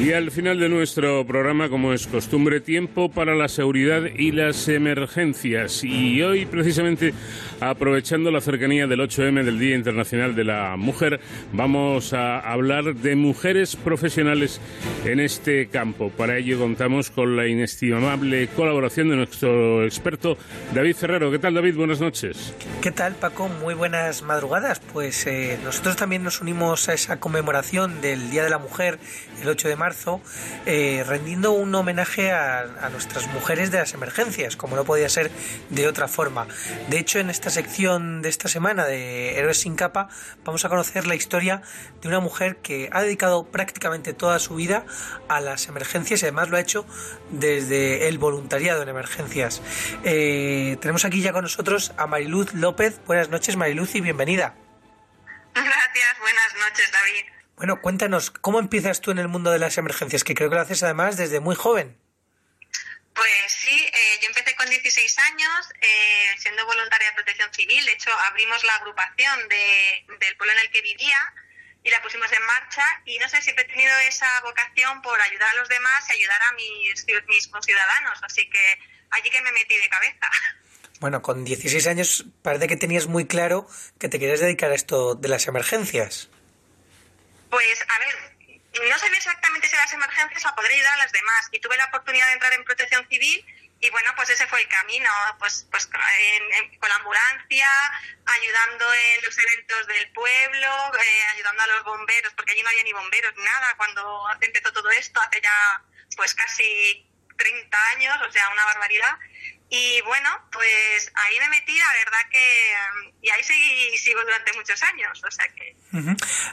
Y al final de nuestro programa, como es costumbre, tiempo para la seguridad y las emergencias. Y hoy, precisamente, aprovechando la cercanía del 8M del Día Internacional de la Mujer, vamos a hablar de mujeres profesionales en este campo. Para ello contamos con la inestimable colaboración de nuestro experto David Ferrero. ¿Qué tal, David? Buenas noches. ¿Qué tal, Paco? Muy buenas madrugadas. Pues eh, nosotros también nos unimos a esa conmemoración del Día de la Mujer, el 8 de marzo eh, rendiendo un homenaje a, nuestras mujeres de las emergencias, como no podía ser de otra forma. De hecho, en esta sección de esta semana de Héroes sin capa, vamos a conocer la historia de una mujer que ha dedicado prácticamente toda su vida a las emergencias y además lo ha hecho desde el voluntariado en emergencias. Eh, tenemos aquí ya con nosotros a Mariluz López. Buenas noches, Mariluz, y bienvenida. Gracias, buenas noches, David. Bueno, cuéntanos, ¿cómo empiezas tú en el mundo de las emergencias? Que creo que lo haces además desde muy joven. Pues sí, eh, yo empecé con 16 años eh, siendo voluntaria de protección civil. De hecho, abrimos la agrupación del pueblo en el que vivía y la pusimos en marcha. Y no sé, siempre he tenido esa vocación por ayudar a los demás y ayudar a mis, mis ciudadanos. Así que allí que me metí de cabeza. Bueno, con 16 años parece que tenías muy claro que te querías dedicar a esto de las emergencias. Pues, a ver, no sabía exactamente si las emergencias o podría ayudar a las demás. Y tuve la oportunidad de entrar en protección civil y bueno, pues ese fue el camino, pues, pues con la ambulancia, ayudando en los eventos del pueblo, eh, ayudando a los bomberos, porque allí no había ni bomberos nada cuando empezó todo esto, hace ya pues casi 30 años, o sea, una barbaridad. Y bueno, pues ahí me metí, la verdad que... Y ahí seguí, sigo durante muchos años, o sea que...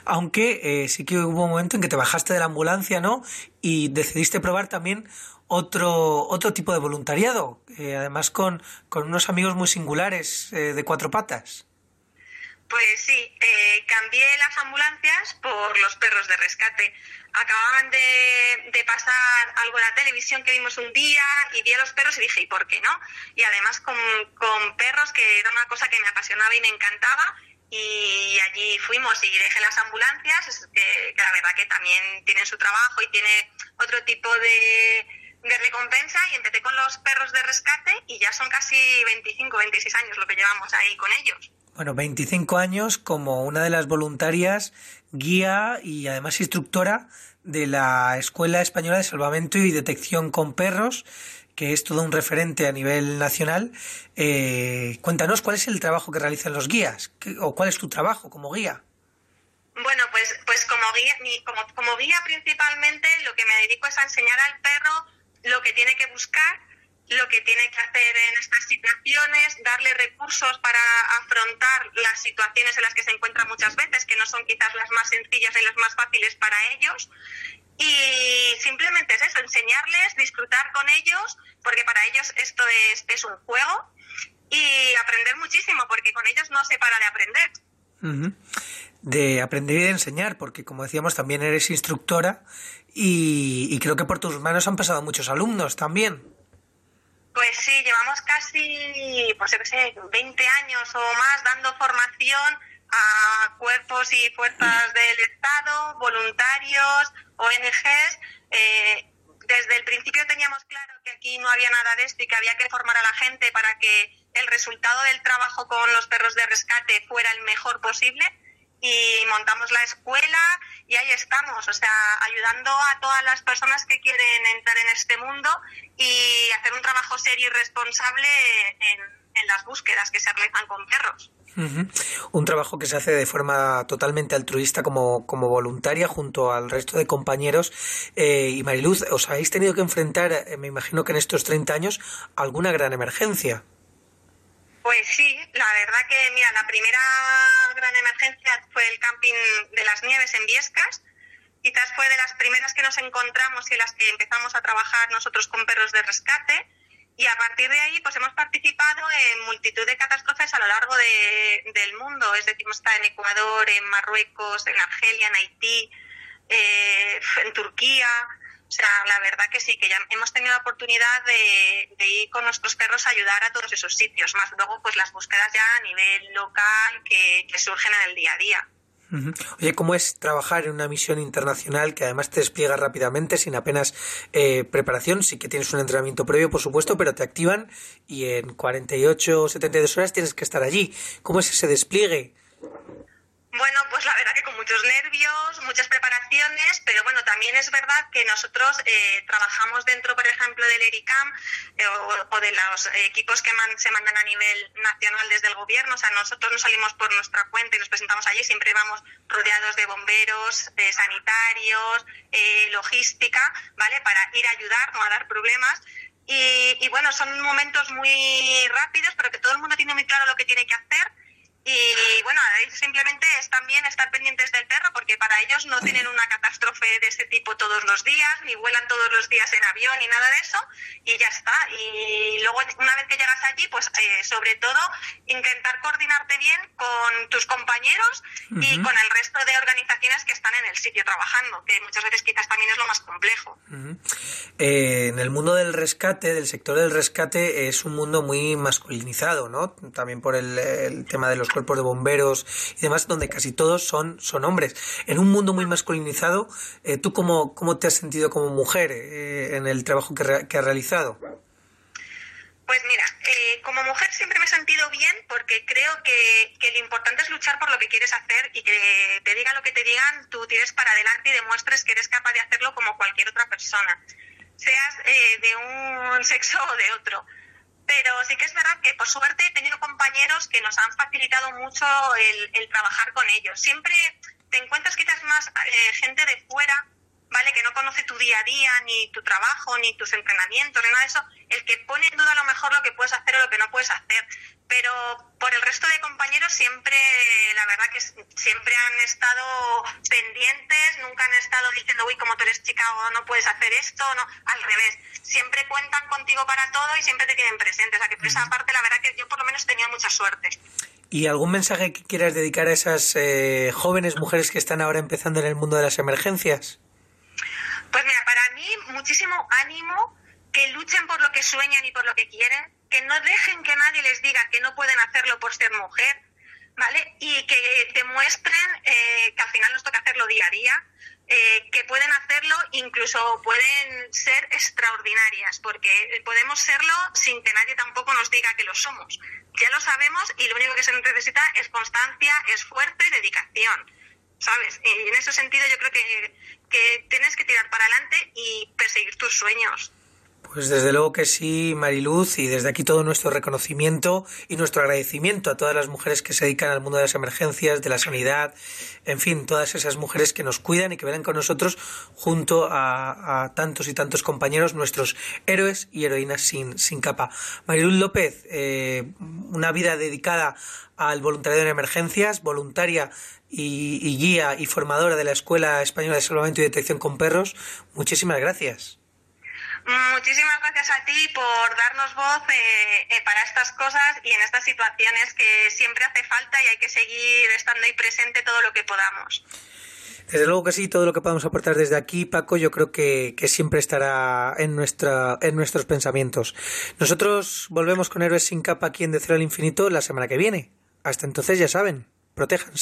Aunque eh, sí que hubo un momento en que te bajaste de la ambulancia, ¿no? Y decidiste probar también otro, otro tipo de voluntariado, eh, además con, con unos amigos muy singulares eh, de cuatro patas. Pues sí, eh, cambié las ambulancias por los perros de rescate. Acababan de, pasar algo en la televisión que vimos un día y vi a los perros y dije, ¿y por qué no? Y además con, perros, que era una cosa que me apasionaba y me encantaba. Y allí fuimos y dejé las ambulancias, que, la verdad que también tienen su trabajo y tiene otro tipo de, recompensa y empecé con los perros de rescate y ya son casi 25, 26 años lo que llevamos ahí con ellos. Bueno, 25 años como una de las voluntarias, guía y además instructora de la Escuela Española de Salvamento y Detección con Perros, que es todo un referente a nivel nacional. Eh, cuéntanos cuál es el trabajo que realizan los guías o cuál es tu trabajo como guía. Bueno, pues, pues como, guía, como, como guía principalmente lo que me dedico es a enseñar al perro lo que tiene que buscar lo que tiene que hacer en estas situaciones, darle recursos para afrontar las situaciones en las que se encuentran muchas veces, que no son quizás las más sencillas y las más fáciles para ellos. Y simplemente es eso, enseñarles, disfrutar con ellos, porque para ellos esto es, es un juego, y aprender muchísimo, porque con ellos no se para de aprender. De aprender y de enseñar, porque como decíamos, también eres instructora y creo que por tus manos han pasado muchos alumnos también. Pues sí, llevamos casi, pues yo sé, 20 años o más dando formación a cuerpos y fuerzas del Estado, voluntarios, ONGs. Eh, desde el principio teníamos claro que aquí no había nada de esto y que había que formar a la gente para que el resultado del trabajo con los perros de rescate fuera el mejor posible y montamos la escuela y ahí estamos, o sea, ayudando a todas las personas que quieren entrar en este mundo y hacer un trabajo serio y responsable en, las búsquedas que se realizan con perros. Un trabajo que se hace de forma totalmente altruista como, como voluntaria junto al resto de compañeros. Eh, y Mariluz, os habéis tenido que enfrentar, eh, me imagino que en estos 30 años, alguna gran emergencia. Pues sí, la verdad que, mira, la primera gran emergencia fue el camping de las nieves en Viescas. Quizás fue de las primeras que nos encontramos y las que empezamos a trabajar nosotros con perros de rescate. Y a partir de ahí, pues hemos participado en multitud de catástrofes a lo largo del mundo. Es decir, hemos estado en Ecuador, en Marruecos, en Argelia, en Haití, eh, en Turquía. O sea, la verdad que sí, que ya hemos tenido la oportunidad de, ir con nuestros perros a ayudar a todos esos sitios, más luego pues las búsquedas ya a nivel local que, surgen en el día a día. Oye, ¿cómo es trabajar en una misión internacional que además te despliega rápidamente, sin apenas eh, preparación? Sí que tienes un entrenamiento previo, por supuesto, pero te activan y en 48 o 72 horas tienes que estar allí. ¿Cómo es ese despliegue? Bueno, pues la verdad que con muchos nervios, muchas preparaciones, pero bueno, también es verdad que nosotros eh, trabajamos dentro, por ejemplo, del ERICAM eh, o, de los equipos que se mandan a nivel nacional desde el gobierno. O sea, nosotros no salimos por nuestra cuenta y nos presentamos allí, siempre vamos rodeados de bomberos, eh, sanitarios, logística, ¿vale? Para ir a ayudar, no a dar problemas. Y, y bueno, son momentos muy rápidos, pero que todo el mundo tiene muy claro lo que tiene que hacer y bueno, simplemente es también estar pendientes del perro porque ellos no tienen una catástrofe de ese tipo todos los días, ni vuelan todos los días en avión, ni nada de eso, y ya está. Y luego, una vez que llegas allí, pues eh, sobre todo intentar coordinarte bien con tus compañeros y con el resto de organizaciones que están en el sitio trabajando, que muchas veces quizás también es lo más complejo. Eh, en el mundo del rescate, del sector del rescate, es un mundo muy masculinizado, ¿no? También por el, el tema de los cuerpos de bomberos y demás, donde casi todos son, son hombres. En un mundo muy masculinizado, eh, ¿tú cómo, cómo te has sentido como mujer eh, en el trabajo que, que has realizado? Pues mira, eh, como mujer siempre me he sentido bien porque creo que, que, lo importante es luchar por lo que quieres hacer y que te digan lo que te digan, tú tires para adelante y demuestres que eres capaz de hacerlo como cualquier otra persona, seas de un sexo o de otro. Pero sí que es verdad que por suerte he tenido compañeros que nos han facilitado mucho el, trabajar con ellos. Siempre te encuentras quizás más eh, gente de fuera, ¿vale? Que no conoce tu día a día, ni tu trabajo, ni tus entrenamientos, ni nada de eso, el que pone en duda a lo mejor lo que puedes hacer o lo que no puedes hacer pero por el resto de compañeros siempre, la verdad que siempre han estado pendientes, nunca han estado diciendo, uy, como tú eres chica o no puedes hacer esto, no, al revés, siempre cuentan contigo para todo y siempre te tienen presente, o sea que por esa parte la verdad que yo por lo menos he tenido mucha suerte. ¿Y algún mensaje que quieras dedicar a esas eh, jóvenes mujeres que están ahora empezando en el mundo de las emergencias? Pues mira, para mí muchísimo ánimo, que luchen por lo que sueñan y por lo que quieren, que no dejen que nadie les diga que no pueden hacerlo por ser mujer, ¿vale? Y que demuestren eh, que al final nos toca hacerlo día a día, eh, que pueden hacerlo, incluso pueden ser extraordinarias, porque podemos serlo sin que nadie tampoco nos diga que lo somos. Ya lo sabemos y lo único que se necesita es constancia, esfuerzo y dedicación. ¿Sabes? Y en ese sentido yo creo que, que tienes que tirar para adelante y perseguir tus sueños. Pues desde luego que sí, Mariluz, y desde aquí todo nuestro reconocimiento y nuestro agradecimiento a todas las mujeres que se dedican al mundo de las emergencias, de la sanidad, en fin, todas esas mujeres que nos cuidan y que ven con nosotros junto a, tantos y tantos compañeros, nuestros héroes y heroínas sin, sin capa. Mariluz López, eh, una vida dedicada al voluntariado en emergencias, voluntaria y, y guía y formadora de la Escuela Española de Salvamento y Detección con Perros. Muchísimas gracias. Muchísimas gracias a ti por darnos voz eh, eh, para estas cosas y en estas situaciones que siempre hace falta y hay que seguir estando ahí presente todo lo que podamos. Desde luego que sí, todo lo que podamos aportar desde aquí, Paco, yo creo que, que, siempre estará en, nuestra, en nuestros pensamientos. Nosotros volvemos con Héroes sin capa aquí en De Cero al Infinito la semana que viene. Hasta entonces, ya saben, protéjanse.